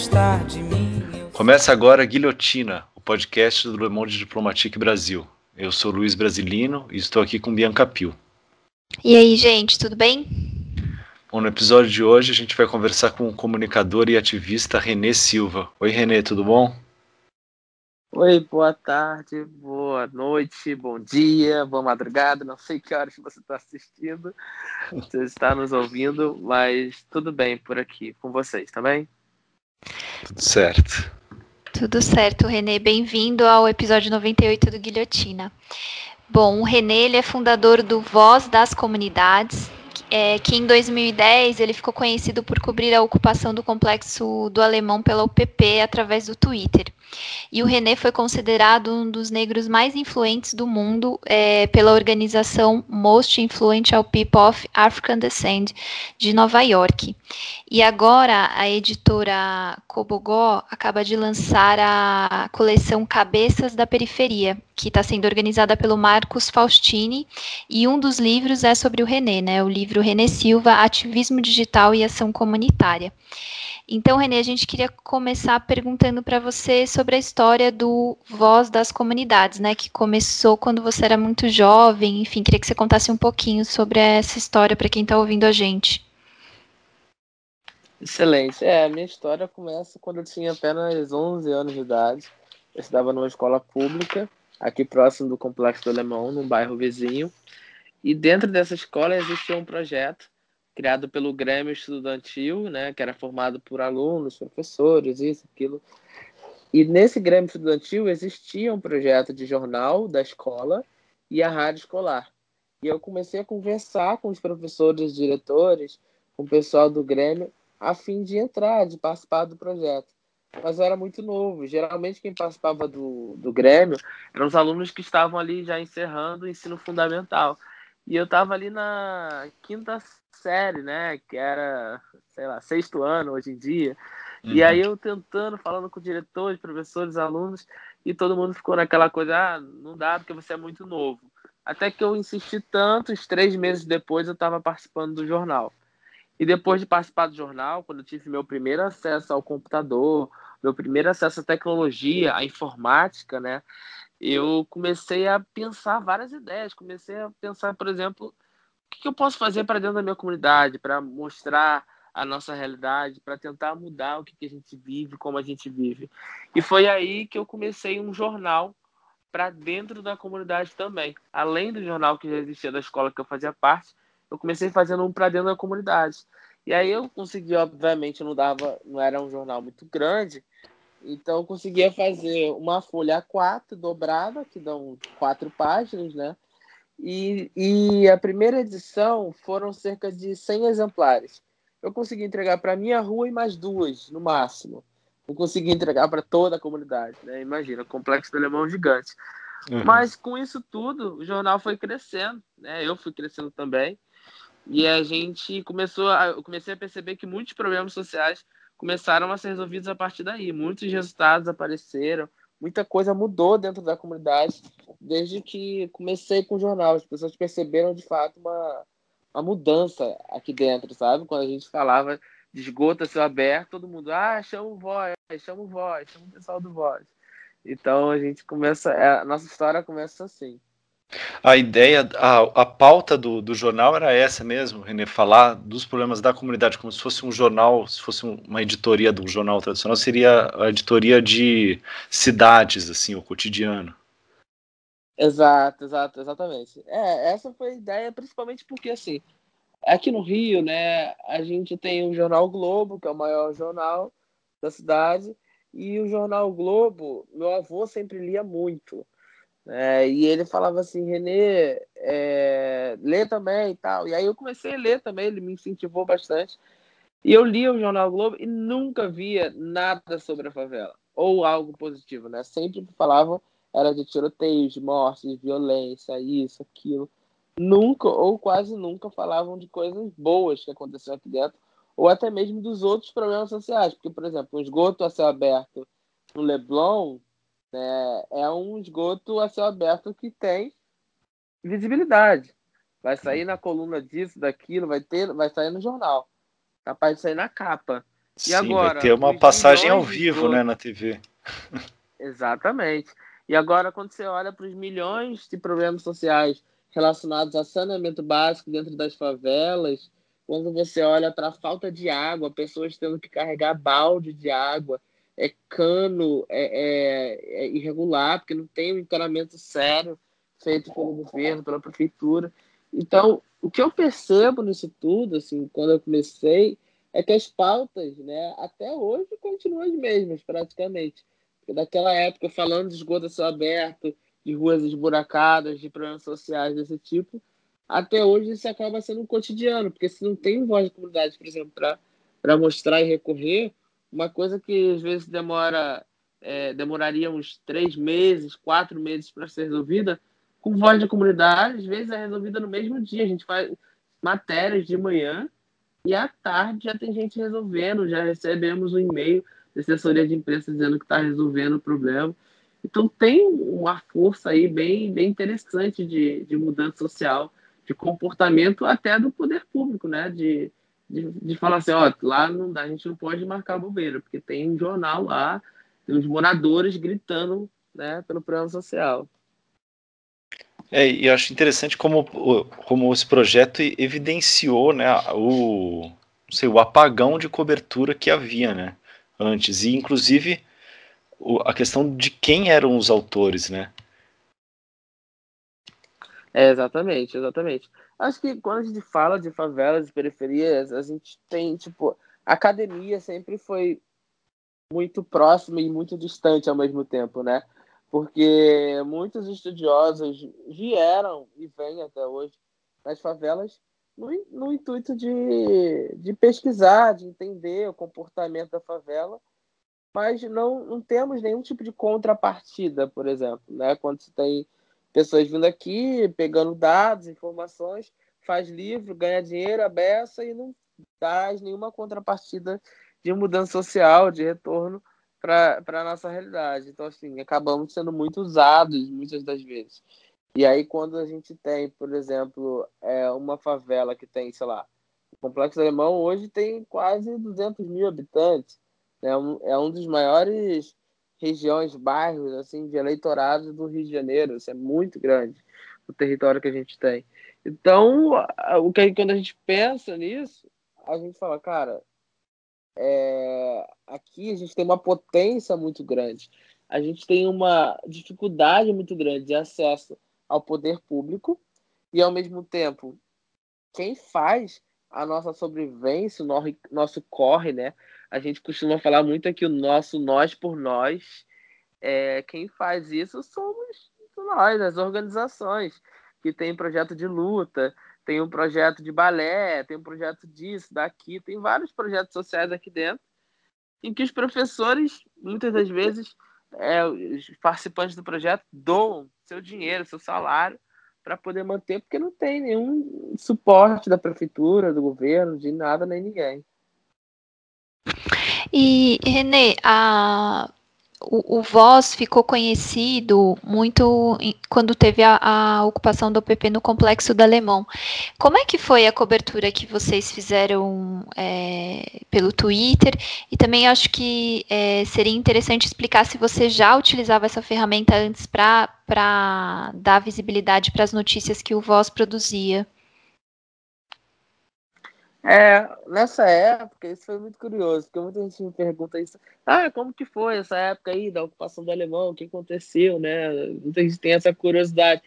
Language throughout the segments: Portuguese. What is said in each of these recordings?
gostar de mim. Começa agora Guilhotina, o podcast do Le Monde Diplomatique Brasil. Eu sou Luiz Brasilino e estou aqui com Bianca Pio. E aí, gente, tudo bem? Bom, no episódio de hoje a gente vai conversar com o comunicador e ativista Renê Silva. Oi, Renê, tudo bom? Oi, boa tarde, boa noite, bom dia, boa madrugada. Não sei que horas você está assistindo, você está nos ouvindo, mas tudo bem por aqui com vocês, tá bem? Tudo certo. Tudo certo, Renê. Bem-vindo ao episódio 98 do Guilhotina. Bom, o Renê ele é fundador do Voz das Comunidades, é, que em 2010 ele ficou conhecido por cobrir a ocupação do complexo do Alemão pela UPP através do Twitter. E o René foi considerado um dos negros mais influentes do mundo é, pela organização Most Influential People of African Descent de Nova York. E agora a editora Cobogó acaba de lançar a coleção Cabeças da Periferia, que está sendo organizada pelo Marcos Faustini, e um dos livros é sobre o René, né? O livro René Silva, Ativismo Digital e Ação Comunitária. Então, Renê, a gente queria começar perguntando para você sobre a história do Voz das Comunidades, né? Que começou quando você era muito jovem. Enfim, queria que você contasse um pouquinho sobre essa história para quem está ouvindo a gente. Excelente. É, a minha história começa quando eu tinha apenas 11 anos de idade. Eu estudava numa escola pública, aqui próximo do Complexo do Alemão, num bairro vizinho. E dentro dessa escola existia um projeto criado pelo Grêmio Estudantil, né, que era formado por alunos, professores, isso, aquilo. E nesse Grêmio Estudantil existia um projeto de jornal da escola e a rádio escolar. E eu comecei a conversar com os professores, diretores, com o pessoal do Grêmio, a fim de entrar, de participar do projeto. Mas eu era muito novo. Geralmente quem participava do, do Grêmio eram os alunos que estavam ali já encerrando o ensino fundamental. E eu estava ali na quinta série, né? Que era, sei lá, sexto ano hoje em dia. Uhum. E aí eu tentando, falando com diretores, professores, alunos, e todo mundo ficou naquela coisa, ah, não dá porque você é muito novo. Até que eu insisti tanto, os três meses depois eu estava participando do jornal. E depois de participar do jornal, quando eu tive meu primeiro acesso ao computador, meu primeiro acesso à tecnologia, à informática, né? Eu comecei a pensar várias ideias. Comecei a pensar, por exemplo, que, que eu posso fazer para dentro da minha comunidade, para mostrar a nossa realidade, para tentar mudar o que a gente vive, como a gente vive. E foi aí que eu comecei um jornal para dentro da comunidade também. Além do jornal que já existia da escola que eu fazia parte, eu comecei fazendo um para dentro da comunidade. E aí eu consegui, obviamente, não dava, não era um jornal muito grande, então eu conseguia fazer uma folha A4 dobrada, que dão quatro páginas, né? E, e a primeira edição foram cerca de 100 exemplares. Eu consegui entregar para minha rua e mais duas, no máximo. Não consegui entregar para toda a comunidade, né? Imagina, o Complexo do Alemão gigante. Uhum. Mas com isso tudo, o jornal foi crescendo, né? Eu fui crescendo também. E a gente começou a, eu comecei a perceber que muitos problemas sociais começaram a ser resolvidos a partir daí. Muitos resultados apareceram, muita coisa mudou dentro da comunidade desde que comecei com o jornal. As pessoas perceberam de fato uma, uma mudança aqui dentro, sabe? Quando a gente falava de esgoto céu aberto, todo mundo, ah, chama o voz, chama o voz, chama o pessoal do voz. Então a gente começa, a nossa história começa assim. A ideia, a, a pauta do, do jornal era essa mesmo, René, falar dos problemas da comunidade, como se fosse um jornal, se fosse uma editoria do jornal tradicional, seria a editoria de cidades, assim, o cotidiano. Exato, exato, exatamente. É, essa foi a ideia, principalmente porque, assim, aqui no Rio, né, a gente tem o Jornal Globo, que é o maior jornal da cidade, e o Jornal Globo, meu avô sempre lia muito. É, e ele falava assim, Renê, é, lê também e tal. E aí eu comecei a ler também, ele me incentivou bastante. E eu lia o Jornal Globo e nunca via nada sobre a favela, ou algo positivo, né? Sempre falavam era de tiroteios, de mortes, de violência, isso, aquilo. Nunca, ou quase nunca, falavam de coisas boas que aconteceram aqui dentro, ou até mesmo dos outros problemas sociais. Porque, por exemplo, um esgoto a céu aberto no Leblon né? É um esgoto a céu aberto que tem visibilidade. Vai sair na coluna disso, daquilo, vai ter, vai sair no jornal. Capaz de sair na capa. E Sim, agora, vai ter uma passagem ao vivo, né, na TV. Exatamente. E agora, quando você olha para os milhões de problemas sociais relacionados a saneamento básico dentro das favelas, quando você olha para a falta de água, pessoas tendo que carregar balde de água, é cano é, é- é irregular, porque não tem um encanamento sério feito pelo governo, pela prefeitura. Então, o que eu percebo nisso tudo, assim, quando eu comecei, é que as pautas, né, até hoje continuam as mesmas, praticamente. Porque daquela época, falando de esgoto a céu aberto, de ruas esburacadas, de problemas sociais desse tipo, até hoje isso acaba sendo um cotidiano, porque se não tem voz da comunidade, por exemplo, para mostrar e recorrer, uma coisa que às vezes demora é, demoraria uns três meses, quatro meses para ser resolvida, com voz da comunidade, às vezes é resolvida no mesmo dia. A gente faz matérias de manhã e à tarde já tem gente resolvendo, já recebemos um e-mail da assessoria de imprensa dizendo que está resolvendo o problema. Então tem uma força aí bem, bem interessante de, de mudança social, de comportamento até do poder público, né? De, de, de falar assim, ó, lá não dá, a gente não pode marcar bobeira, porque tem um jornal lá, tem os moradores gritando né, pelo programa social. É, e eu acho interessante como, como esse projeto evidenciou, né, o, não sei, o apagão de cobertura que havia, né, antes. E, inclusive, o- a questão de quem eram os autores, né? É, exatamente, exatamente. Acho que quando a gente fala de favelas e periferias, a gente tem, tipo, a academia sempre foi muito próxima e muito distante ao mesmo tempo, né? Porque muitos estudiosos vieram e vêm até hoje nas favelas no, no intuito de, de pesquisar, de entender o comportamento da favela, mas não, não temos nenhum tipo de contrapartida, por exemplo, né? Quando se tem pessoas vindo aqui, pegando dados, informações, faz livro, ganha dinheiro, a beça e não traz nenhuma contrapartida de mudança social, de retorno para a nossa realidade. Então, assim, acabamos sendo muito usados muitas das vezes. E aí, quando a gente tem, por exemplo, é, uma favela que tem, sei lá, o Complexo Alemão hoje tem quase 200 mil habitantes. É um, é um dos maiores regiões, bairros, assim, de eleitorados do Rio de Janeiro. Isso é muito grande, o território que a gente tem. Então, o que quando a gente pensa nisso, a gente fala, cara, é, aqui a gente tem uma potência muito grande. A gente tem uma dificuldade muito grande de acesso ao poder público e, ao mesmo tempo, quem faz a nossa sobrevivência, o nosso corre, né? A gente costuma falar muito aqui o nosso nós por nós. É, quem faz isso somos nós, as organizações que tem projeto de luta, tem um projeto de balé, tem um projeto disso, daqui, tem vários projetos sociais aqui dentro, em que os professores, muitas das vezes, é, os participantes do projeto doam seu dinheiro, seu salário, para poder manter, porque não tem nenhum suporte da prefeitura, do governo, de nada nem ninguém. E, Renê, a, o, o Voz ficou conhecido muito em- quando teve a, a ocupação do OPP no Complexo do Alemão. Como é que foi a cobertura que vocês fizeram é, pelo Twitter? E também acho que é, seria interessante explicar se você já utilizava essa ferramenta antes para dar visibilidade para as notícias que o Voz produzia. É, nessa época, isso foi muito curioso, porque muita gente me pergunta isso. Ah, como que foi essa época aí da ocupação do alemão? O que aconteceu, né? Muita gente tem essa curiosidade.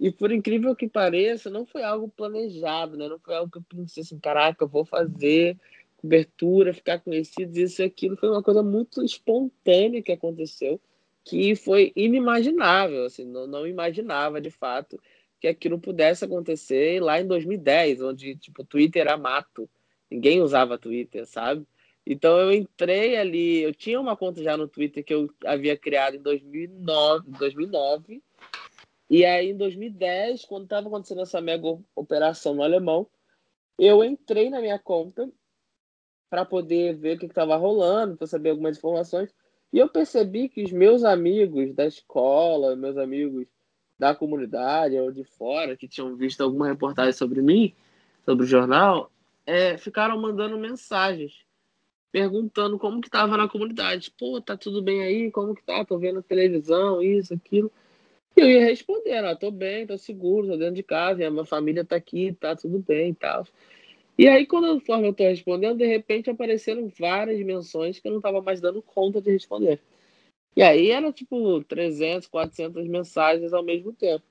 E por incrível que pareça, não foi algo planejado, né? Não foi algo que eu pensei assim, caraca, eu vou fazer cobertura, ficar conhecido, isso e aquilo. Foi uma coisa muito espontânea que aconteceu, que foi inimaginável, assim, não, não imaginava de fato que aquilo pudesse acontecer lá em 2010, onde tipo Twitter era mato, ninguém usava Twitter, sabe? Então eu entrei ali, eu tinha uma conta já no Twitter que eu havia criado em 2009, 2009 e aí em 2010, quando estava acontecendo essa mega operação no alemão, eu entrei na minha conta para poder ver o que estava rolando, para saber algumas informações. E eu percebi que os meus amigos da escola, meus amigos da comunidade ou de fora, que tinham visto alguma reportagem sobre mim, sobre o jornal, é, ficaram mandando mensagens perguntando como que tava na comunidade. Pô, tá tudo bem aí? Como que tá? Tô vendo televisão, isso, aquilo. E eu ia respondendo, ah, tô bem, tô seguro, tô dentro de casa, a minha família tá aqui, tá tudo bem e tal. E aí, quando eu tô respondendo, de repente apareceram várias menções que eu não tava mais dando conta de responder. E aí era tipo 300, 400 mensagens ao mesmo tempo.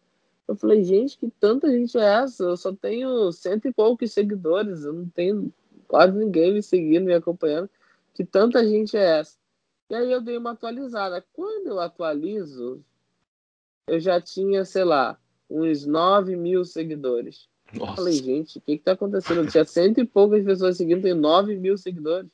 Eu falei, gente, que tanta gente é essa? Eu só tenho cento e poucos seguidores, eu não tenho quase ninguém me seguindo, me acompanhando. Que tanta gente é essa? E aí eu dei uma atualizada. Quando eu atualizo, eu já tinha, sei lá, uns 9 mil seguidores. Nossa. Eu falei, gente, o que está acontecendo? Eu tinha cento e poucas pessoas seguindo, tem 9 mil seguidores.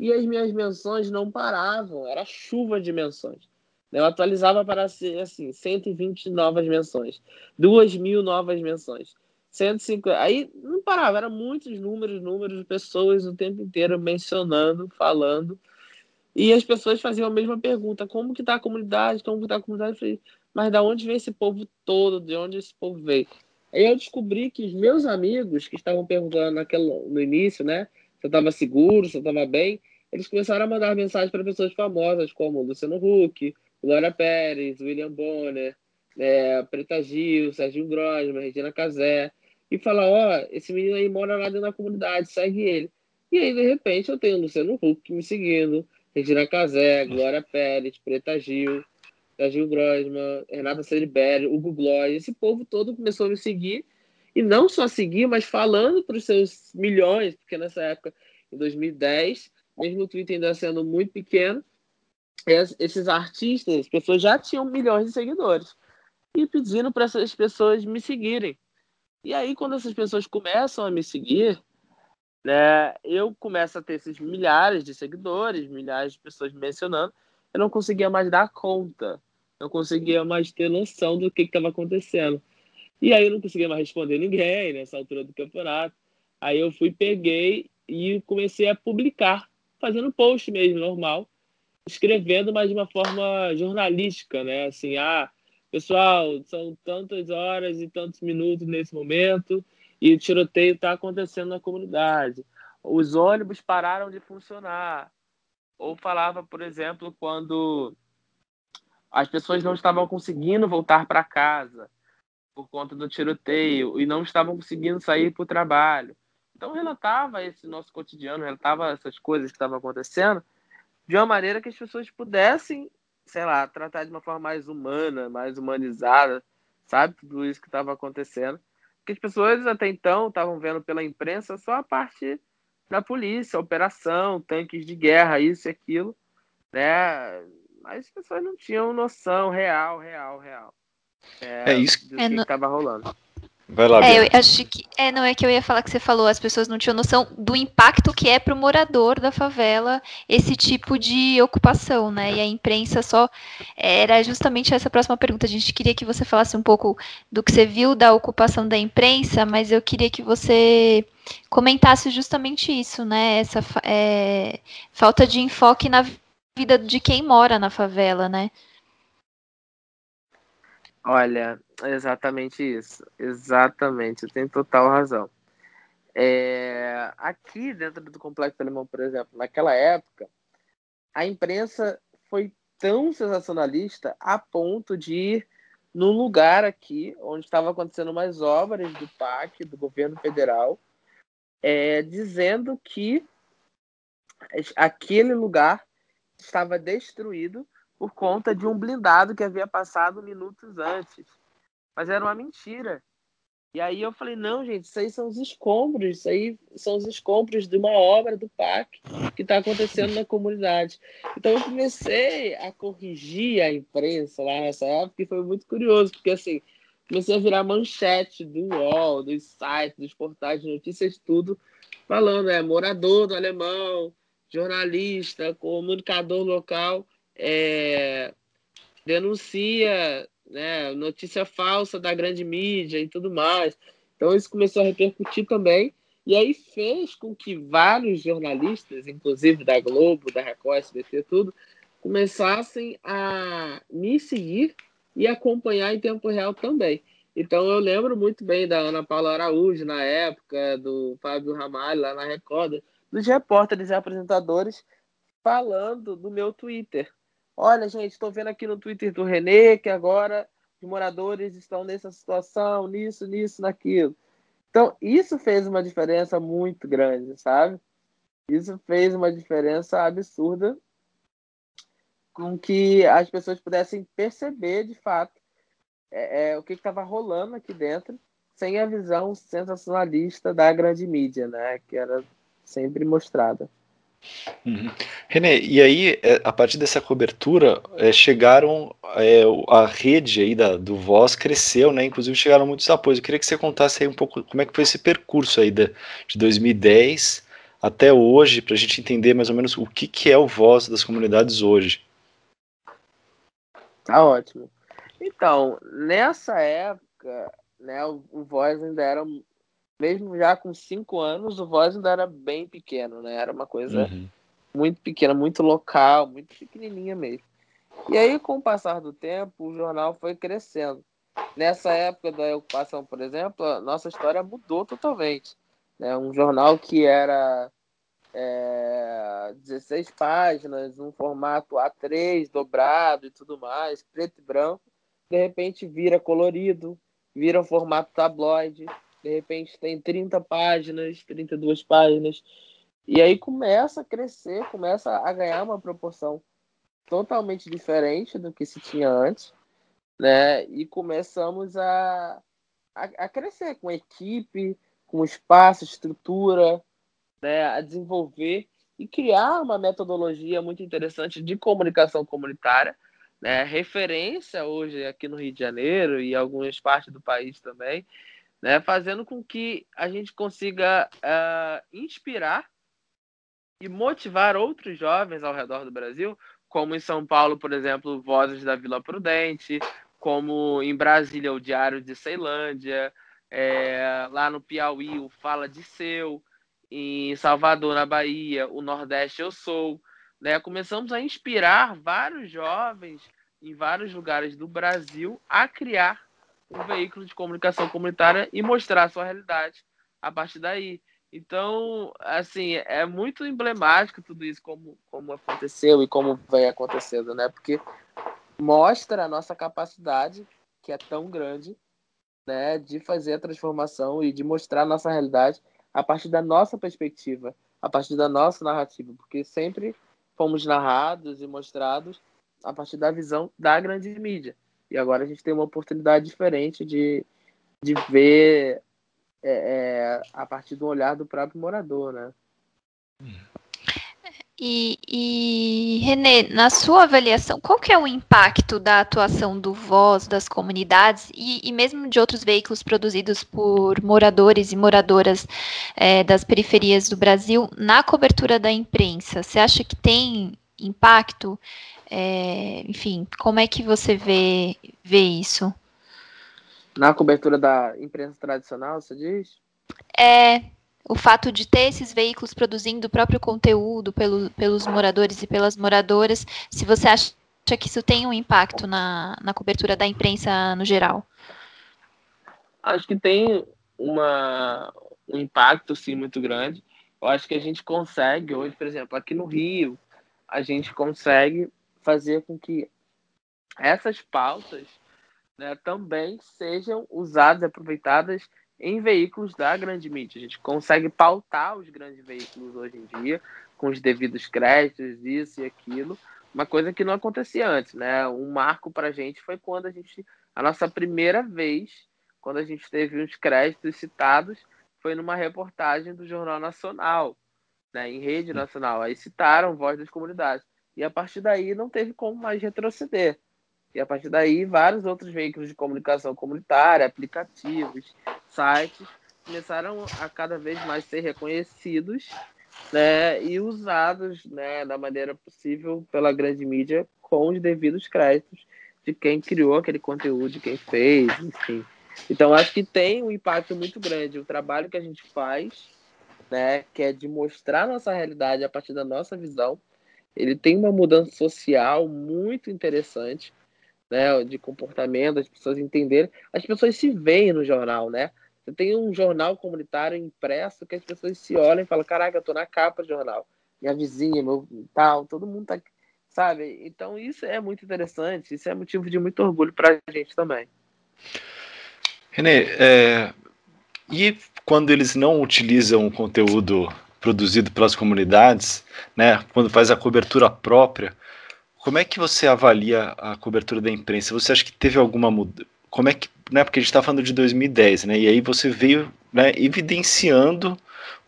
E as minhas menções não paravam, era chuva de menções. Eu atualizava para ser assim, 120 novas menções, 2 mil novas menções, 150. Aí não parava, eram muitos números, números pessoas o tempo inteiro mencionando, falando. E as pessoas faziam a mesma pergunta: como que está a comunidade? Como que está a comunidade? Eu falei, mas da onde vem esse povo todo? De onde esse povo veio? Aí eu descobri que os meus amigos que estavam perguntando naquele, no início, né? Eu estava seguro, se eu estava bem, eles começaram a mandar mensagens para pessoas famosas como Luciano Huck, Glória Pérez, William Bonner, é, Preta Gil, Sérgio Grosma, Regina Casé, e falar, ó, oh, esse menino aí mora lá dentro da comunidade, segue ele. E aí, de repente, eu tenho Luciano Huck me seguindo, Regina Casé, Glória Pérez, Preta Gil, Sérgio Grosma, Renata Ceribelli, Hugo Gloss, esse povo todo começou a me seguir, e não só seguir, mas falando para os seus milhões, porque nessa época, em 2010, mesmo o Twitter ainda sendo muito pequeno, esses artistas, as pessoas já tinham milhões de seguidores e pedindo para essas pessoas me seguirem. E aí, quando essas pessoas começam a me seguir, né, eu começo a ter esses milhares de seguidores, milhares de pessoas me mencionando, eu não conseguia mais dar conta, não conseguia mais ter noção do que estava acontecendo. E aí eu não conseguia mais responder ninguém nessa altura do campeonato. Aí eu fui, peguei e comecei a publicar, fazendo post mesmo, normal, escrevendo, mas de uma forma jornalística, né? Assim, ah, pessoal, são tantas horas e tantos minutos nesse momento e o tiroteio está acontecendo na comunidade. Os ônibus pararam de funcionar. Ou falava, por exemplo, quando as pessoas não estavam conseguindo voltar para casa por conta do tiroteio e não estavam conseguindo sair para o trabalho. Então relatava esse nosso cotidiano, relatava essas coisas que estavam acontecendo de uma maneira que as pessoas pudessem, sei lá, tratar de uma forma mais humana, mais humanizada, sabe? Tudo isso que estava acontecendo. Porque as pessoas até então estavam vendo pela imprensa só a parte da polícia, operação, tanques de guerra, isso e aquilo, né? Mas as pessoas não tinham noção real, real, real. É, é isso é que estava rolando. Vai lá, é, eu acho que é, não é que eu ia falar que você falou, as pessoas não tinham noção do impacto que é para o morador da favela esse tipo de ocupação, né? E a imprensa só era justamente essa próxima pergunta. A gente queria que você falasse um pouco do que você viu da ocupação da imprensa, mas eu queria que você comentasse justamente isso, né? Essa é, falta de enfoque na vida de quem mora na favela, né? Olha, exatamente isso. Exatamente, tem total razão. É, aqui dentro do Complexo Alemão, por exemplo, naquela época, a imprensa foi tão sensacionalista a ponto de ir num lugar aqui onde estavam acontecendo umas obras do PAC, do governo federal, é, dizendo que aquele lugar estava destruído por conta de um blindado que havia passado minutos antes. Mas era uma mentira. E aí eu falei, não, gente, isso aí são os escombros, isso aí são os escombros de uma obra do PAC que está acontecendo na comunidade. Então eu comecei a corrigir a imprensa lá nessa época e foi muito curioso, porque assim, comecei a virar manchete do UOL, dos sites, dos portais de notícias, tudo, falando, é morador do alemão, jornalista, comunicador local, é, denuncia né, notícia falsa da grande mídia e tudo mais. Então isso começou a repercutir também. E aí fez com que vários jornalistas, inclusive da Globo, da Record, SBT, tudo, começassem a me seguir e acompanhar em tempo real também. Então eu lembro muito bem da Ana Paula Araújo na época, do Fábio Ramalho lá na Record, dos repórteres e apresentadores falando do meu Twitter. Olha, gente, estou vendo aqui no Twitter do Renê que agora os moradores estão nessa situação, nisso, nisso, naquilo. Então, isso fez uma diferença muito grande, sabe? Isso fez uma diferença absurda com que as pessoas pudessem perceber de fato é, é o que estava rolando aqui dentro, sem a visão sensacionalista da grande mídia, né? Que era sempre mostrada. Uhum. René, e aí, é, a partir dessa cobertura, é, chegaram, é, a rede aí da, do Voz cresceu, né? Inclusive chegaram muitos apoios. Eu queria que você contasse aí um pouco como é que foi esse percurso aí de, de 2010 até hoje, para a gente entender mais ou menos o que, que é o Voz das comunidades hoje. Tá ótimo. Então, nessa época, né, o, o Voz ainda era mesmo já com cinco anos, o Voz ainda era bem pequeno, né? Era uma coisa uhum. muito pequena, muito local, muito pequenininha mesmo. E aí, com o passar do tempo, o jornal foi crescendo. Nessa época da ocupação, por exemplo, a nossa história mudou totalmente. Né? Um jornal que era é, 16 páginas, um formato A3, dobrado e tudo mais, preto e branco, de repente vira colorido, vira um formato tabloide, de repente tem 30 páginas, 32 páginas, e aí começa a crescer, começa a ganhar uma proporção totalmente diferente do que se tinha antes, né? E começamos a, a, a crescer com equipe, com espaço, estrutura, né? A desenvolver e criar uma metodologia muito interessante de comunicação comunitária, né? Referência hoje aqui no Rio de Janeiro e algumas partes do país também, né, fazendo com que a gente consiga uh, inspirar e motivar outros jovens ao redor do Brasil, como em São Paulo, por exemplo, Vozes da Vila Prudente, como em Brasília, o Diário de Ceilândia, é, lá no Piauí, o Fala de Seu, em Salvador, na Bahia, o Nordeste Eu Sou. Né? Começamos a inspirar vários jovens em vários lugares do Brasil a criar um veículo de comunicação comunitária e mostrar a sua realidade a partir daí. Então, assim, é muito emblemático tudo isso, como, como aconteceu e como vem acontecendo, né? Porque mostra a nossa capacidade, que é tão grande, né, de fazer a transformação e de mostrar a nossa realidade a partir da nossa perspectiva, a partir da nossa narrativa, porque sempre fomos narrados e mostrados a partir da visão da grande mídia. E agora a gente tem uma oportunidade diferente de, de ver é, é, a partir do olhar do próprio morador, né? E, e Renê, na sua avaliação, qual que é o impacto da atuação do Voz das comunidades e, e mesmo de outros veículos produzidos por moradores e moradoras é, das periferias do Brasil na cobertura da imprensa? Você acha que tem impacto? É, enfim, como é que você vê, vê isso? Na cobertura da imprensa tradicional, você diz? É, o fato de ter esses veículos produzindo o próprio conteúdo pelo, pelos moradores e pelas moradoras, se você acha que isso tem um impacto na, na cobertura da imprensa no geral? Acho que tem uma, um impacto, sim, muito grande. Eu acho que a gente consegue hoje, por exemplo, aqui no Rio, a gente consegue fazer com que essas pautas né, também sejam usadas e aproveitadas em veículos da grande mídia. A gente consegue pautar os grandes veículos hoje em dia, com os devidos créditos, isso e aquilo, uma coisa que não acontecia antes. Né? Um marco para a gente foi quando a gente, a nossa primeira vez, quando a gente teve uns créditos citados, foi numa reportagem do Jornal Nacional, né, em rede nacional. Aí citaram Voz das Comunidades. E a partir daí não teve como mais retroceder. E a partir daí, vários outros veículos de comunicação comunitária, aplicativos, sites, começaram a cada vez mais ser reconhecidos né, e usados né, da maneira possível pela grande mídia com os devidos créditos de quem criou aquele conteúdo, de quem fez, enfim. Então, acho que tem um impacto muito grande. O trabalho que a gente faz, né, que é de mostrar nossa realidade a partir da nossa visão, ele tem uma mudança social muito interessante, né, de comportamento, as pessoas entenderem, as pessoas se veem no jornal, né? Você tem um jornal comunitário impresso que as pessoas se olham e falam, caraca, eu tô na capa do jornal, minha vizinha, meu tal, todo mundo tá, sabe? Então isso é muito interessante, isso é motivo de muito orgulho para a gente também. Renê, é, e quando eles não utilizam o conteúdo produzido pelas comunidades, né, quando faz a cobertura própria, como é que você avalia a cobertura da imprensa? Você acha que teve alguma mudança? Como é que, né, porque a gente está falando de 2010, né, e aí você veio né, evidenciando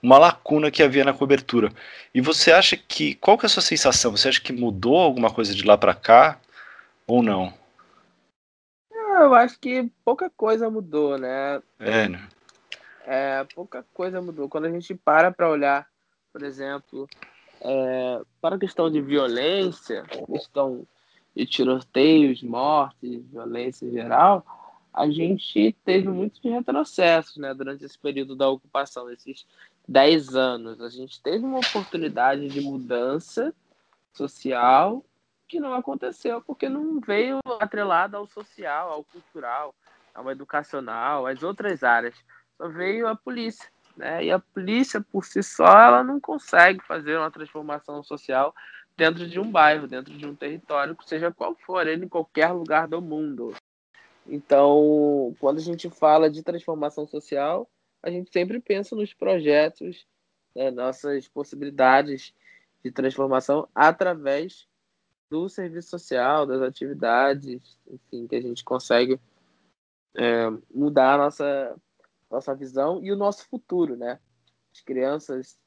uma lacuna que havia na cobertura. E você acha que, qual que é a sua sensação? Você acha que mudou alguma coisa de lá para cá ou não? Eu acho que pouca coisa mudou, né? É, né? É, pouca coisa mudou. Quando a gente para para olhar, por exemplo, é, para a questão de violência, questão de tiroteios, mortes, violência em geral, a gente teve muitos retrocessos né, durante esse período da ocupação, esses 10 anos. A gente teve uma oportunidade de mudança social que não aconteceu porque não veio atrelado ao social, ao cultural, ao educacional, às outras áreas. Veio a polícia. Né? E a polícia, por si só, ela não consegue fazer uma transformação social dentro de um bairro, dentro de um território, seja qual for, ele em qualquer lugar do mundo. Então, quando a gente fala de transformação social, a gente sempre pensa nos projetos, né, nossas possibilidades de transformação através do serviço social, das atividades, enfim, que a gente consegue é, mudar a nossa, nossa visão e o nosso futuro, né? As crianças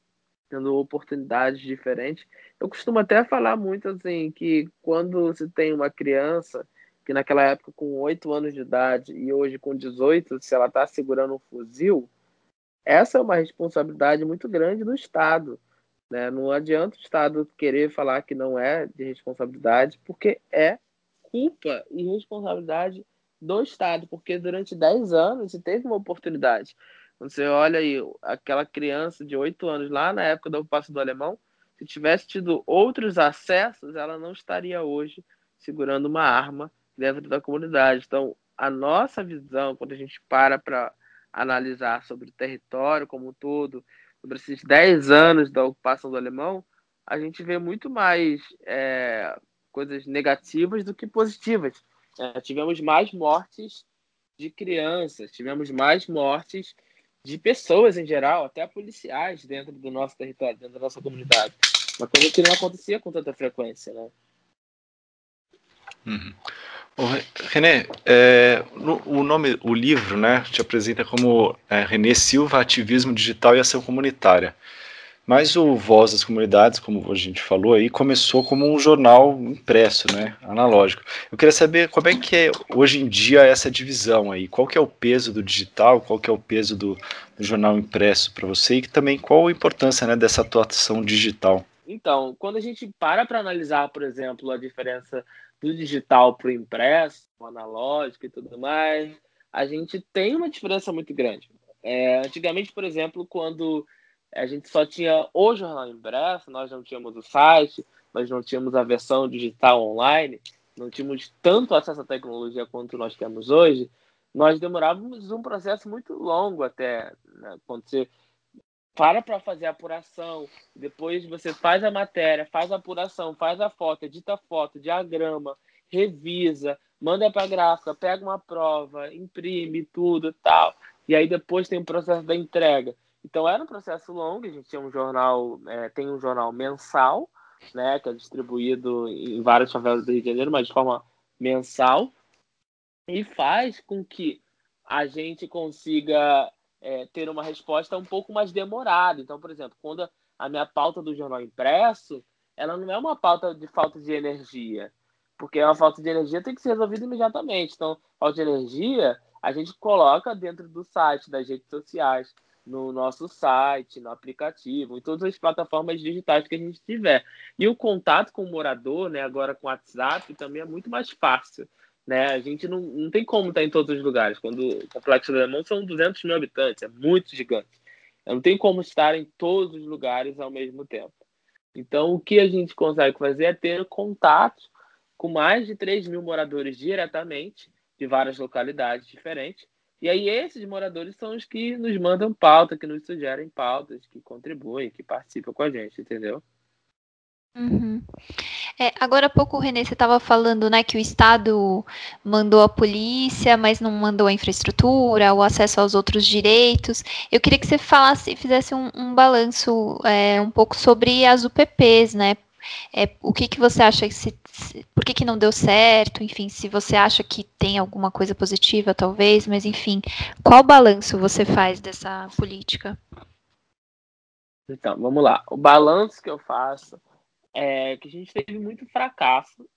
tendo oportunidades diferentes. Eu costumo até falar muito assim que quando você tem uma criança que naquela época com 8 anos de idade e hoje com 18, se ela está segurando um fuzil, essa é uma responsabilidade muito grande do Estado. Né? Não adianta o Estado querer falar que não é de responsabilidade, porque é culpa e responsabilidade do Estado, porque durante 10 anos se teve uma oportunidade. Você olha aí, aquela criança de 8 anos lá na época da ocupação do alemão, se tivesse tido outros acessos, ela não estaria hoje segurando uma arma dentro da comunidade. Então, a nossa visão, quando a gente para para analisar sobre o território como um todo, sobre esses 10 anos da ocupação do alemão, a gente vê muito mais é, coisas negativas do que positivas. É, tivemos mais mortes de crianças, tivemos mais mortes de pessoas em geral, até policiais dentro do nosso território, dentro da nossa comunidade. Uma coisa que não acontecia com tanta frequência, né? Uhum. René, é, o nome, o livro, né, te apresenta como é, René Silva, Ativismo Digital e Ação Comunitária. Mas o Voz das Comunidades, como a gente falou aí, começou como um jornal impresso, né, analógico. Eu queria saber como é que é hoje em dia essa divisão aí, qual que é o peso do digital, qual que é o peso do, do jornal impresso para você e também qual a importância né, dessa atuação digital. Então, quando a gente para para analisar, por exemplo, a diferença do digital para o impresso, analógico e tudo mais, a gente tem uma diferença muito grande. É, antigamente, por exemplo, quando a gente só tinha o jornal impresso, nós não tínhamos o site, nós não tínhamos a versão digital online, não tínhamos tanto acesso à tecnologia quanto nós temos hoje, nós demorávamos um processo muito longo até né, quando você para para fazer a apuração, depois você faz a matéria, faz a apuração, faz a foto, edita a foto, diagrama, revisa, manda para a gráfica, pega uma prova, imprime tudo tal. E aí depois tem o processo da entrega. Então era um processo longo, a gente tinha um jornal, é, tem um jornal mensal, né, que é distribuído em várias favelas do Rio de Janeiro, mas de forma mensal, e faz com que a gente consiga é, ter uma resposta um pouco mais demorada. Então, por exemplo, quando a minha pauta do jornal impresso, ela não é uma pauta de falta de energia, porque a falta de energia tem que ser resolvida imediatamente. Então, falta de energia, a gente coloca dentro do site, das redes sociais, no nosso site, no aplicativo, em todas as plataformas digitais que a gente tiver. E o contato com o morador, né, agora com o WhatsApp, também é muito mais fácil. Né? A gente não, não tem como estar em todos os lugares. Quando o Complexo do Alemão são 200 mil habitantes, é muito gigante. Eu não tem como estar em todos os lugares ao mesmo tempo. Então, o que a gente consegue fazer é ter contato com mais de 3 mil moradores diretamente, de várias localidades diferentes. E aí, esses moradores são os que nos mandam pauta, que nos sugerem pautas, que contribuem, que participam com a gente, entendeu? Uhum. É, agora há pouco, Renê, você estava falando né, que o Estado mandou a polícia, mas não mandou a infraestrutura, o acesso aos outros direitos. Eu queria que você falasse, fizesse um, um balanço é, um pouco sobre as UPPs, né? É, o que, que você acha se, se, por que, que não deu certo? Enfim, se você acha que tem alguma coisa positiva, talvez, mas enfim, qual balanço você faz dessa política? Então, vamos lá. O balanço que eu faço é que a gente teve muito fracasso,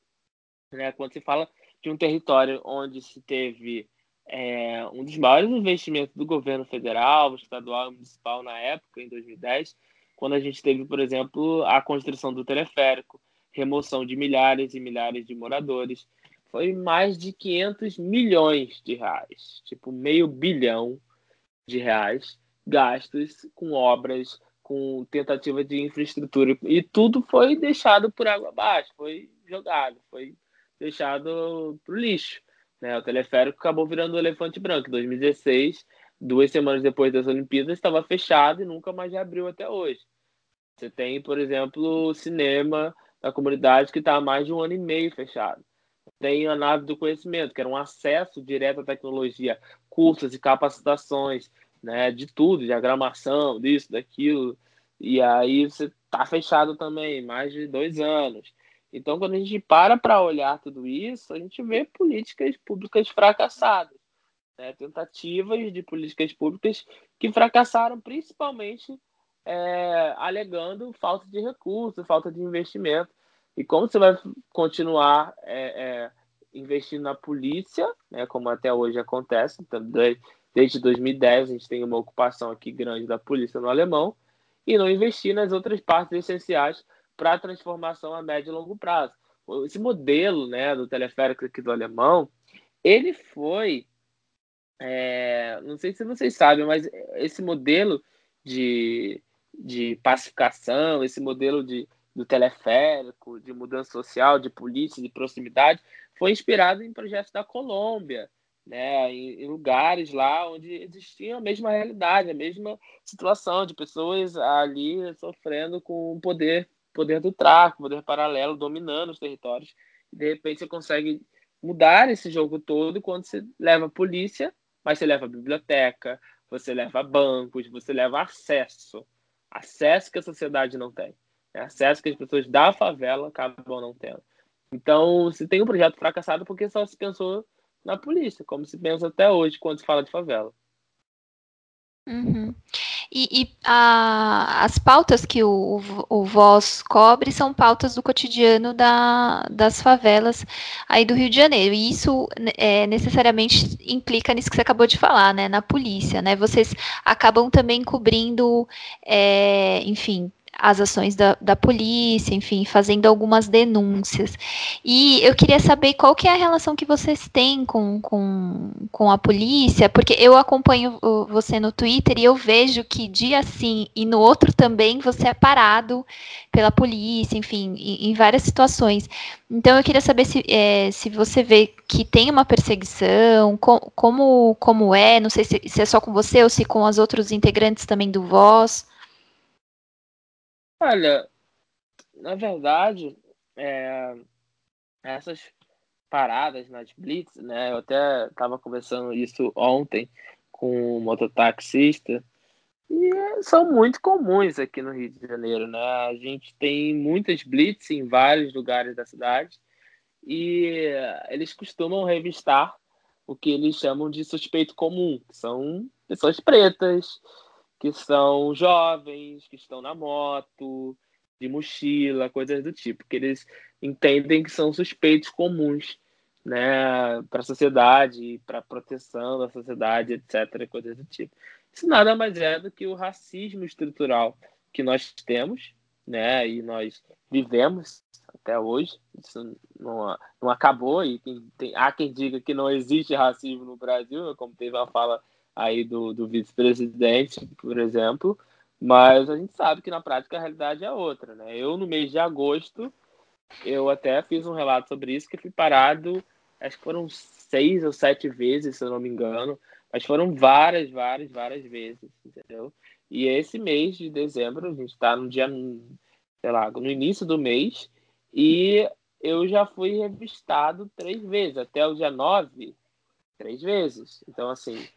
né? Quando se fala de um território onde se teve é, um dos maiores investimentos do governo federal, estadual e municipal na época, em 2010, quando a gente teve, por exemplo, a construção do teleférico, remoção de milhares e milhares de moradores, foi mais de 500 milhões de reais, tipo meio bilhão de reais gastos com obras com tentativa de infraestrutura e tudo foi deixado por água abaixo, foi jogado, foi deixado para o lixo. Né? O teleférico acabou virando o elefante branco. Em 2016, duas semanas depois das Olimpíadas, estava fechado e nunca mais abriu até hoje. Você tem, por exemplo, o cinema da comunidade que está há mais de um ano e meio fechado. Tem a nave do conhecimento, que era um acesso direto à tecnologia, cursos e capacitações né, de tudo, diagramação, disso, daquilo. E aí você tá fechado também, mais de dois anos. Então, quando a gente para para olhar tudo isso, a gente vê políticas públicas fracassadas, né? tentativas de políticas públicas que fracassaram principalmente é, alegando falta de recursos, falta de investimento. E como você vai continuar é, é, investindo na polícia, né, como até hoje acontece, então, Desde 2010, a gente tem uma ocupação aqui grande da polícia no alemão e não investir nas outras partes essenciais para a transformação a médio e longo prazo. Esse modelo né, do teleférico aqui do alemão, ele foi. É, não sei se vocês sabem, mas esse modelo de, de pacificação, esse modelo de, do teleférico, de mudança social, de polícia, de proximidade, foi inspirado em projetos da Colômbia, né, em, em, lugares lá onde existia a mesma realidade, a mesma situação de pessoas ali sofrendo com o poder, poder do tráfico, poder paralelo dominando os territórios. E de repente você consegue mudar esse jogo todo quando você leva a polícia, mas você leva a biblioteca, você leva bancos, você leva acesso, acesso que a sociedade não tem, né? acesso que as pessoas da favela acabam não tendo. Então, se tem um projeto fracassado porque só se pensou na polícia, como se pensa até hoje quando se fala de favela. Uhum. E, e a, as pautas que o, o Voz cobre são pautas do cotidiano da, das favelas aí do Rio de Janeiro. E isso é, necessariamente implica nisso que você acabou de falar, né? Na polícia, né? Vocês acabam também cobrindo, é, enfim, as ações da, da polícia, enfim, fazendo algumas denúncias. E eu queria saber qual que é a relação que vocês têm com, com, com a polícia, porque eu acompanho você no Twitter e eu vejo que dia sim e no outro também você é parado pela polícia, enfim, em, em várias situações. Então eu queria saber se, é, se você vê que tem uma perseguição, com, como, como é, não sei se, se é só com você ou se com os outros integrantes também do Voz. Olha, na verdade, é, essas paradas nas blitz, né? Eu até estava conversando isso ontem com um mototaxista e são muito comuns aqui no Rio de Janeiro, né? A gente tem muitas blitz em vários lugares da cidade e eles costumam revistar o que eles chamam de suspeito comum, que são pessoas pretas, que são jovens, que estão na moto, de mochila, coisas do tipo, que eles entendem que são suspeitos comuns né, para a sociedade, para a proteção da sociedade, etc., coisas do tipo. Isso nada mais é do que o racismo estrutural que nós temos, né, e nós vivemos até hoje. Isso não, não acabou, e tem, há quem diga que não existe racismo no Brasil, como teve uma fala aí do, do vice-presidente, por exemplo, Mas a gente sabe que na prática a realidade é outra, né? Eu, no mês de agosto, eu até fiz um relato sobre isso, que fui parado, acho que foram seis ou sete vezes, se eu não me engano, mas foram várias, várias, várias vezes, entendeu? E esse mês de dezembro, a gente está no dia, sei lá, no início do mês, e eu já fui revistado três vezes, até o dia nove, três vezes. Então, assim,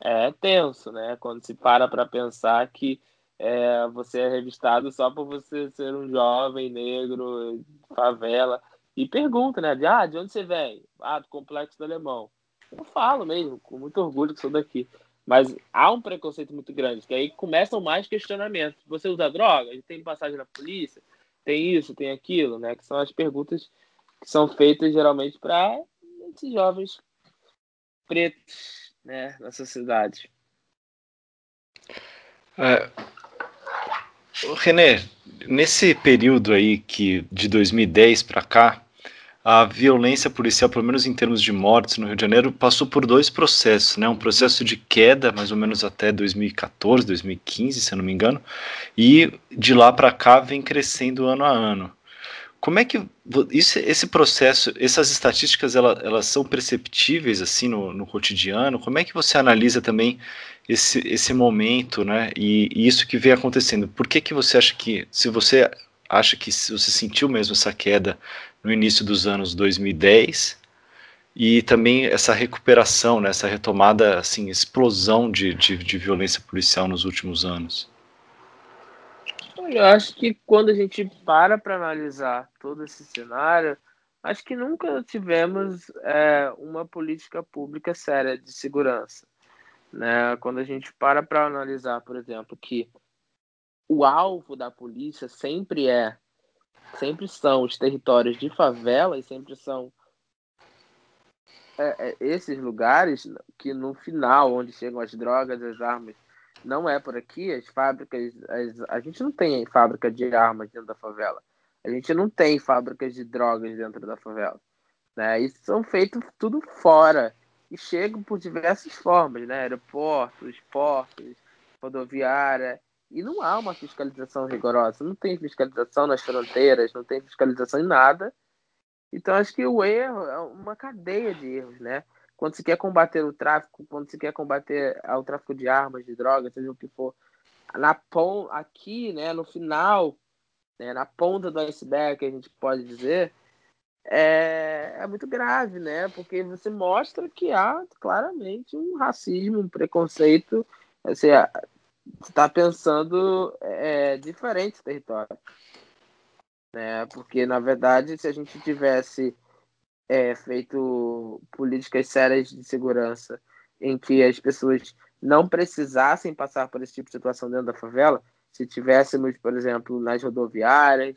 é tenso, né? Quando se para para pensar que é, você é revistado só por você ser um jovem negro, favela, e pergunta, né? De, ah, de onde você vem? Ah, do Complexo do Alemão. Eu falo mesmo, com muito orgulho que sou daqui. Mas há um preconceito muito grande, que aí começam mais questionamentos. Você usa droga? Tem passagem na polícia? Tem isso, tem aquilo, né? Que são as perguntas que são feitas geralmente para esses jovens pretos, né, na sociedade. É, René, nesse período aí que de 2010 para cá, a violência policial, pelo menos em termos de mortes no Rio de Janeiro, passou por dois processos, né? Um processo de queda, mais ou menos até 2014, 2015, se eu não me engano, e de lá para cá vem crescendo ano a ano. Como é que isso, esse processo, essas estatísticas, elas, são perceptíveis assim no, no, cotidiano? Como é que você analisa também esse, esse momento, né? E, e, isso que vem acontecendo? Por que que você acha que, se você acha que você sentiu mesmo essa queda no início dos anos 2010 e também essa recuperação, né, essa retomada, assim, explosão de, de, de violência policial nos últimos anos? Eu acho que quando a gente para para analisar todo esse cenário, acho que nunca tivemos é, uma política pública séria de segurança. Né? Quando a gente para para analisar, por exemplo, que o alvo da polícia sempre é, sempre são os territórios de favela e sempre são é, é, esses lugares que no final, onde chegam as drogas, as armas não é por aqui, as fábricas, as, a gente não tem fábrica de armas dentro da favela. A gente não tem fábricas de drogas dentro da favela. Né? Isso são feitos tudo fora e chegam por diversas formas, né? Aeroportos, portos, rodoviária. E não há uma fiscalização rigorosa. Não tem fiscalização nas fronteiras, não tem fiscalização em nada. Então acho que o erro é uma cadeia de erros, né? Quando se quer combater o tráfico, quando se quer combater o tráfico de armas, de drogas, seja o que for, na pon aqui, né, no final, né, na ponta do iceberg, a gente pode dizer, é, é muito grave, né? Porque você mostra que há claramente um racismo, um preconceito. Você está pensando é, diferente o território. Né? Porque, na verdade, se a gente tivesse é, feito políticas sérias de segurança em que as pessoas não precisassem passar por esse tipo de situação dentro da favela, se tivéssemos, por exemplo, nas rodoviárias,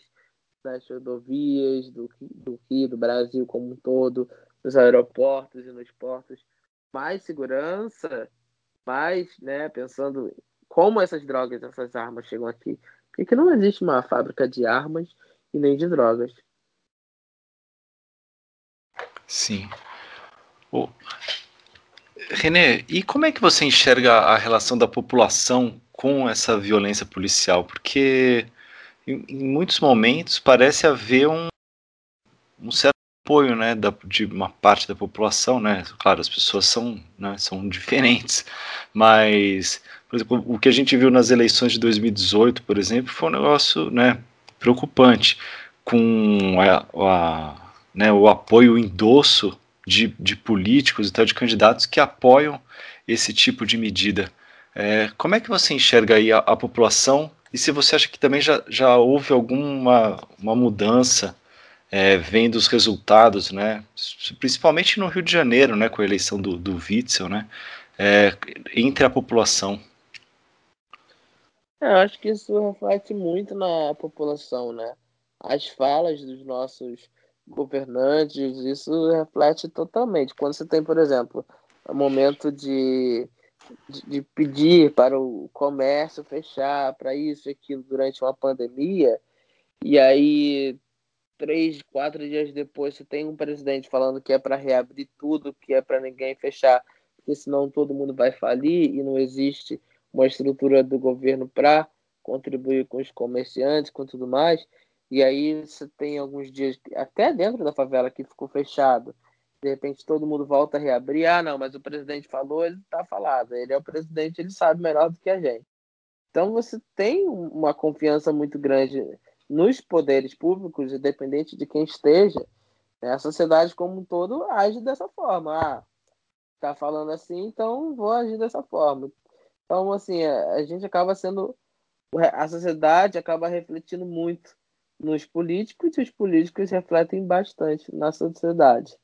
nas rodovias do, do Rio, do Brasil como um todo, nos aeroportos e nos portos, mais segurança, mais, né, pensando como essas drogas, essas armas chegam aqui. Porque não existe uma fábrica de armas e nem de drogas. Sim. Oh. René, e como é que você enxerga a relação da população com essa violência policial? Porque em, em muitos momentos parece haver um, um certo apoio né, da, de uma parte da população, né? Claro, as pessoas são, né, são diferentes, mas, por exemplo, o que a gente viu nas eleições de 2018, por exemplo, foi um negócio né, preocupante, com a, a né, o apoio, o endosso de, de políticos e tal, de candidatos que apoiam esse tipo de medida. É, como é que você enxerga aí a, a, população e se você acha que também já, já houve alguma uma mudança é, vendo os resultados, né, principalmente no Rio de Janeiro, né, com a eleição do, do Witzel, né, é, entre a população? É, eu acho que isso reflete muito na população, né? As falas dos nossos governantes, isso reflete totalmente. Quando você tem, por exemplo, o momento de, de, de pedir para o comércio fechar, para isso e aquilo durante uma pandemia, e aí três, quatro dias depois você tem um presidente falando que é para reabrir tudo, que é para ninguém fechar, porque senão todo mundo vai falir e não existe uma estrutura do governo para contribuir com os comerciantes, com tudo mais. E aí você tem alguns dias, até dentro da favela que ficou fechado, de repente todo mundo volta a reabrir. Ah, não, mas o presidente falou, ele está falado. Ele é o presidente, ele sabe melhor do que a gente. Então você tem uma confiança muito grande nos poderes públicos, independente de quem esteja. Né? A sociedade como um todo age dessa forma. Ah, tá falando assim, então vou agir dessa forma. Então, assim, a gente acaba sendo. A sociedade acaba refletindo muito nos políticos e os políticos refletem bastante na sociedade.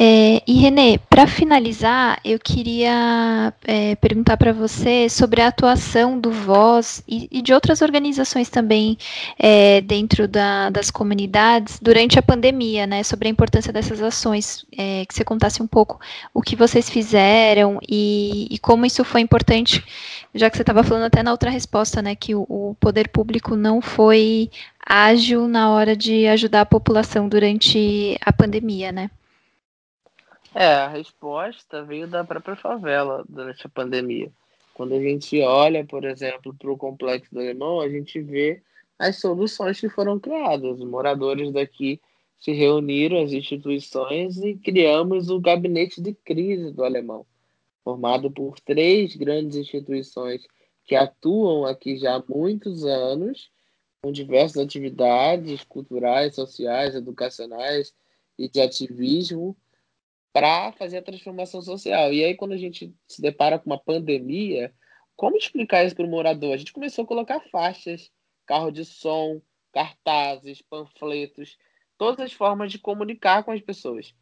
É, e Renê, para finalizar, eu queria é, perguntar para você sobre a atuação do Voz e, e de outras organizações também é, dentro da, das comunidades durante a pandemia, né? Sobre a importância dessas ações, é, que você contasse um pouco o que vocês fizeram e, e como isso foi importante, já que você estava falando até na outra resposta, né? Que o, o poder público não foi ágil na hora de ajudar a população durante a pandemia, né? É, a resposta veio da própria favela durante a pandemia. Quando a gente olha, por exemplo, para o complexo do Alemão, a gente vê as soluções que foram criadas. Os moradores daqui se reuniram, as instituições, e criamos o gabinete de crise do Alemão, formado por três grandes instituições que atuam aqui já há muitos anos, com diversas atividades culturais, sociais, educacionais e de ativismo para fazer a transformação social. E aí, quando a gente se depara com uma pandemia, como explicar isso para o morador? A gente começou a colocar faixas, carro de som, cartazes, panfletos, todas as formas de comunicar com as pessoas.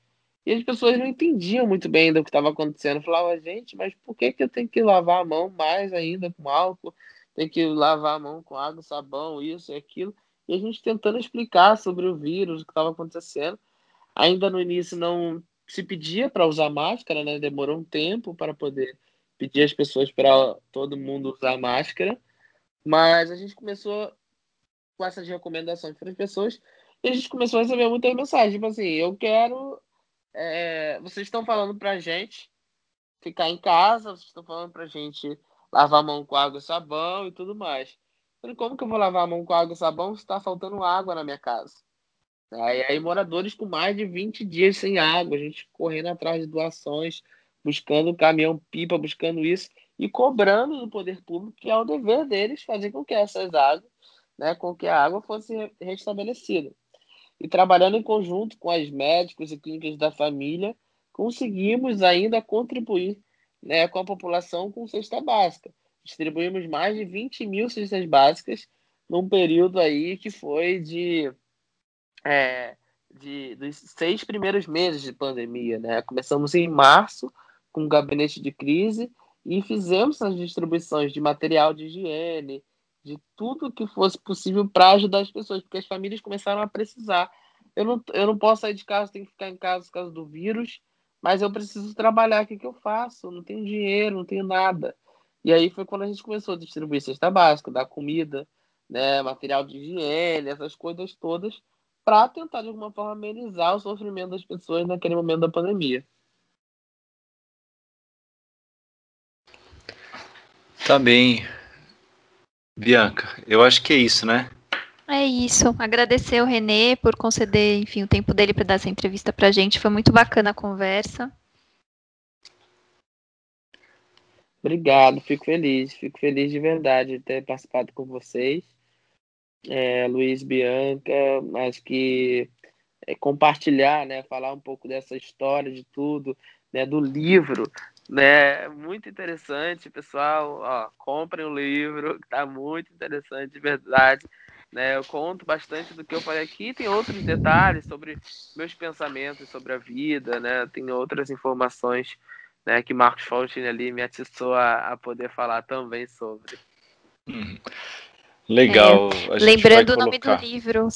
E as pessoas não entendiam muito bem do que estava acontecendo. Falavam, gente, mas por que, que eu tenho que lavar a mão mais ainda com álcool? Tem que lavar a mão com água, sabão, isso e aquilo. E a gente tentando explicar sobre o vírus, o que estava acontecendo. Ainda no início não se pedia para usar máscara, né? Demorou um tempo para poder pedir às pessoas para todo mundo usar máscara, mas a gente começou com essas recomendações para as pessoas e a gente começou a receber muitas mensagens, tipo assim, eu quero, é, vocês estão falando para gente ficar em casa, vocês estão falando para gente lavar a mão com água e sabão e tudo mais. Como que eu vou lavar a mão com água e sabão se está faltando água na minha casa? Aí, aí, moradores com mais de 20 dias sem água, a gente correndo atrás de doações, buscando caminhão-pipa, buscando isso e cobrando do poder público que é o dever deles fazer com que essas águas, né, com que a água fosse restabelecida. E trabalhando em conjunto com as médicos e clínicas da família, conseguimos ainda contribuir né, com a população com cesta básica. Distribuímos mais de 20 mil cestas básicas num período aí que foi de é, de, dos seis primeiros meses de pandemia. Né? Começamos em março com o gabinete de crise e fizemos as distribuições de material de higiene, de tudo que fosse possível para ajudar as pessoas, porque as famílias começaram a precisar. Eu não, eu não posso sair de casa, tenho que ficar em casa por causa do vírus, mas eu preciso trabalhar. O que, que eu faço? Não tenho dinheiro, não tenho nada. E aí foi quando a gente começou a distribuir cesta básica, dar comida, né, material de higiene, essas coisas todas, para tentar de alguma forma amenizar o sofrimento das pessoas naquele momento da pandemia. Tá bem. Bianca, eu acho que é isso, né? É isso. Agradecer o Renê por conceder, enfim, o tempo dele para dar essa entrevista para a gente. Foi muito bacana a conversa. Obrigado, fico feliz, fico feliz de verdade de ter participado com vocês é, Luiz Bianca, acho que é, compartilhar, né, falar um pouco dessa história de tudo, né, do livro, né, muito interessante, pessoal, ó, comprem o livro, tá muito interessante, de verdade, né, eu conto bastante do que eu falei aqui, tem outros detalhes sobre meus pensamentos sobre a vida, né, tem outras informações, né, que Marcos Faustini ali me atiçou a, a poder falar também sobre. Uhum. Legal. É, lembrando o nome do livro.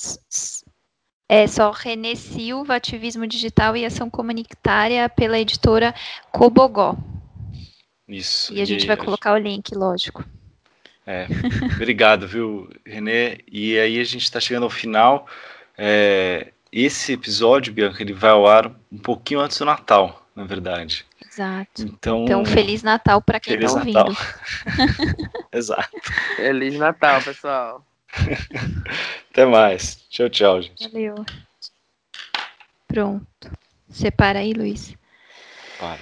É só René Silva, Ativismo Digital e Ação Comunitária, pela editora Cobogó. Isso. E a gente e vai colocar o link, lógico. É, obrigado, viu, Renê? E aí a gente está chegando ao final. É, esse episódio, Bianca, ele vai ao ar um pouquinho antes do Natal, na verdade. Exato. Então, Então, Feliz Natal para quem Feliz tá Natal. ouvindo. Exato. Feliz Natal, pessoal. Até mais. Tchau, tchau, gente. Valeu. Pronto. Separa aí, Luiz. Para.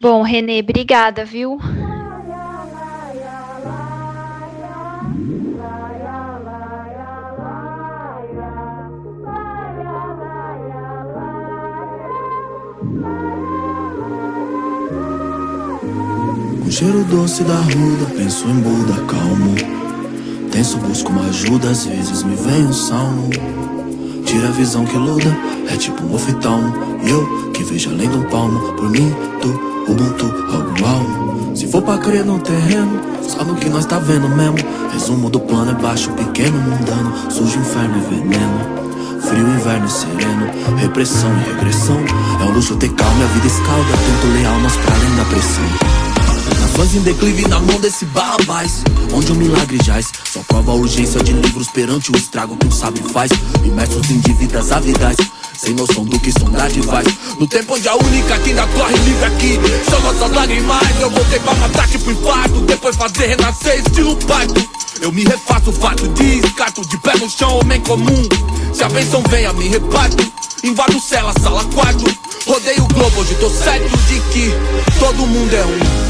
Bom, Renê, obrigada, viu? Com cheiro doce da ruda, penso em Buda, calmo. Tenso, busco uma ajuda, às vezes me vem um salmo. Tira a visão que luda, é tipo um oftalmo. E eu que vejo além do palmo, por mim, tu, Ubuntu, algo almo. Se for pra crer no terreno, só no que nós tá vendo mesmo. Resumo do plano é baixo, pequeno, mundano. Sujo, inferno e veneno. Frio, inverno e sereno, repressão e regressão. É um luxo ter calma, a vida escalda. Tento leal, nós pra além da pressão. Nações em declive na mão desse barrabás Onde o milagre jaz Só prova a urgência de livros perante o estrago que um sábio faz. Imersos em dívidas avidais sem noção do que sondade faz No tempo onde a única que ainda corre livre aqui São nossas lágrimas. Eu voltei pra matar tipo infarto Depois fazer renascer estilo pacto Eu me refaço, fato descarto De pé no chão, homem comum. Se a bênção vem, a me reparto Invado cela, sala, quarto. Rodeio o globo, hoje tô certo de que Todo mundo é um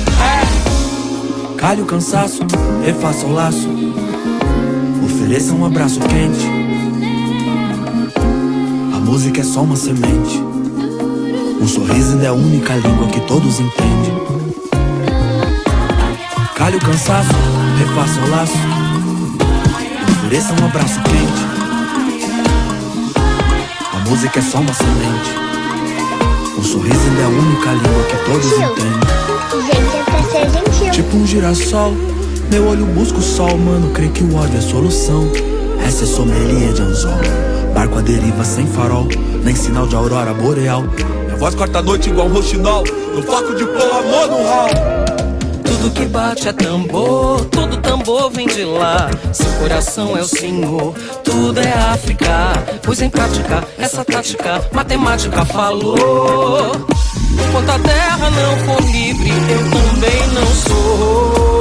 Calhe o cansaço, refaça o laço. Ofereça um abraço quente. A música é só uma semente. Um sorriso ainda é a única língua que todos entendem. Calhe o cansaço, refaça o laço. Ofereça um abraço quente. A música é só uma semente. Um sorriso ainda é a única língua que todos entendem gentil. Tipo um girassol, meu olho busca o sol, mano, creio que o ódio é solução. Essa é sommelier de anzol, barco à deriva sem farol, nem sinal de aurora boreal. Minha voz corta a noite igual um roxinol, no foco de pôr amor no hall. Tudo que bate é tambor, todo tambor vem de lá. Seu coração é o Senhor, tudo é África. Pois em prática, essa tática, matemática falou. Enquanto a terra não for livre, eu também não sou.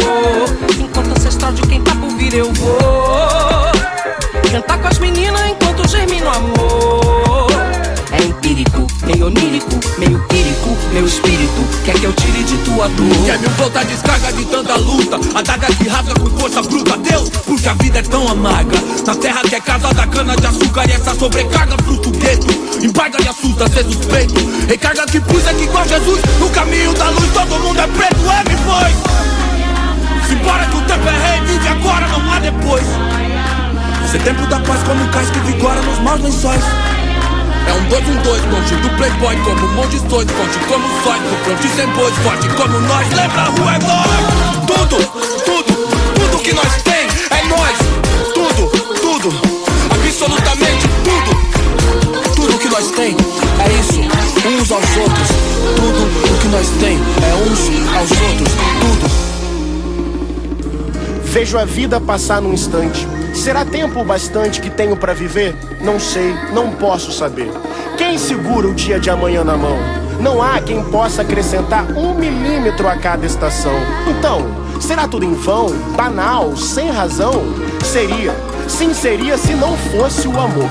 Enquanto ancestral de quem tá por vir, eu vou. Cantar com as meninas enquanto germina o amor. É meio onírico, meio pírico, meu espírito quer que eu tire de tua dor. Quer mil volta a descarga de tanta luta, a daga que rasga com força bruta. Deus, porque a vida é tão amarga. Na terra que é casa da cana de açúcar e essa sobrecarga fruto gueto. Embarga e assusta ser suspeito. Recarga que pus é que igual Jesus, no caminho da luz todo mundo é preto, é me foi. Se que o tempo é rei, vive agora, não há depois. Ser tempo da paz como um cais que vigora nos maus lençóis. É um dois, um dois, longe do playboy Como um monte de dois, forte como sóis No front sem bois, forte como nós. Lembra, a rua é nós. Tudo, tudo, tudo que nós tem É nós, tudo, tudo Absolutamente tudo. Tudo que nós tem é isso Uns aos outros. Tudo o que nós tem é uns aos outros. Tudo. Vejo a vida passar num instante. Será tempo bastante que tenho pra viver? Não sei, não posso saber. Quem segura o dia de amanhã na mão? Não há quem possa acrescentar um milímetro a cada estação. Então, será tudo em vão, banal, sem razão? Seria, sim seria se não fosse o amor.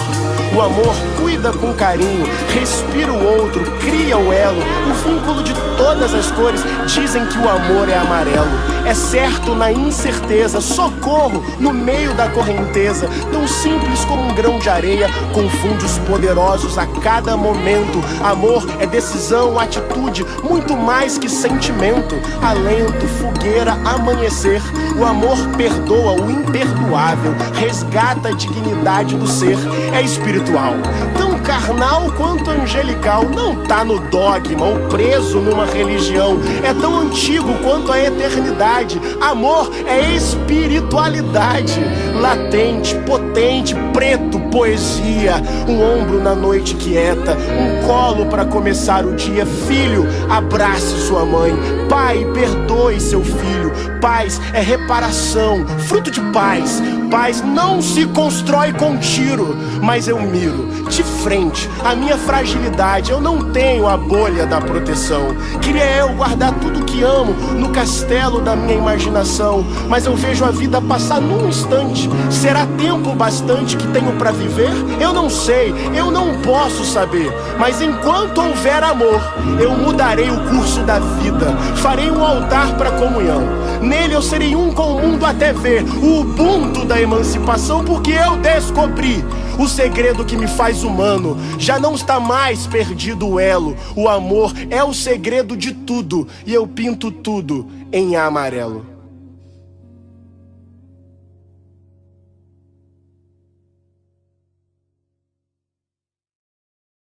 O amor cuida com carinho, respira o outro, cria o elo, o vínculo de todas as cores. Dizem que o amor é amarelo. É certo na incerteza, socorro no meio da correnteza. Tão simples como um grão de areia, confunde os poderosos a cada momento. Amor é decisão, atitude, muito mais que sentimento. Alento, fogueira, amanhecer. O amor perdoa o imperdoável, resgata a dignidade do ser. É espiritual, tão carnal quanto angelical. Não tá no dogma ou preso numa religião. É tão antigo quanto a eternidade. Amor é espiritualidade. Latente, potente, preto, poesia. Um ombro na noite quieta. Um colo para começar o dia. Filho, abrace sua mãe. Pai, perdoe seu filho. Paz é reparação, fruto de paz. Paz não se constrói com tiro, mas eu miro de frente a minha fragilidade. Eu não tenho a bolha da proteção. Queria eu guardar tudo que amo no castelo da minha imaginação, mas eu vejo a vida passar num instante. Será tempo bastante que tenho para viver? Eu não sei, eu não posso saber. Mas enquanto houver amor, eu mudarei o curso da vida. Farei um altar para comunhão. Nele eu serei um com o mundo até ver o ubuntu emancipação, porque eu descobri o segredo que me faz humano. Já não está mais perdido o elo. O amor é o segredo de tudo e eu pinto tudo em amarelo.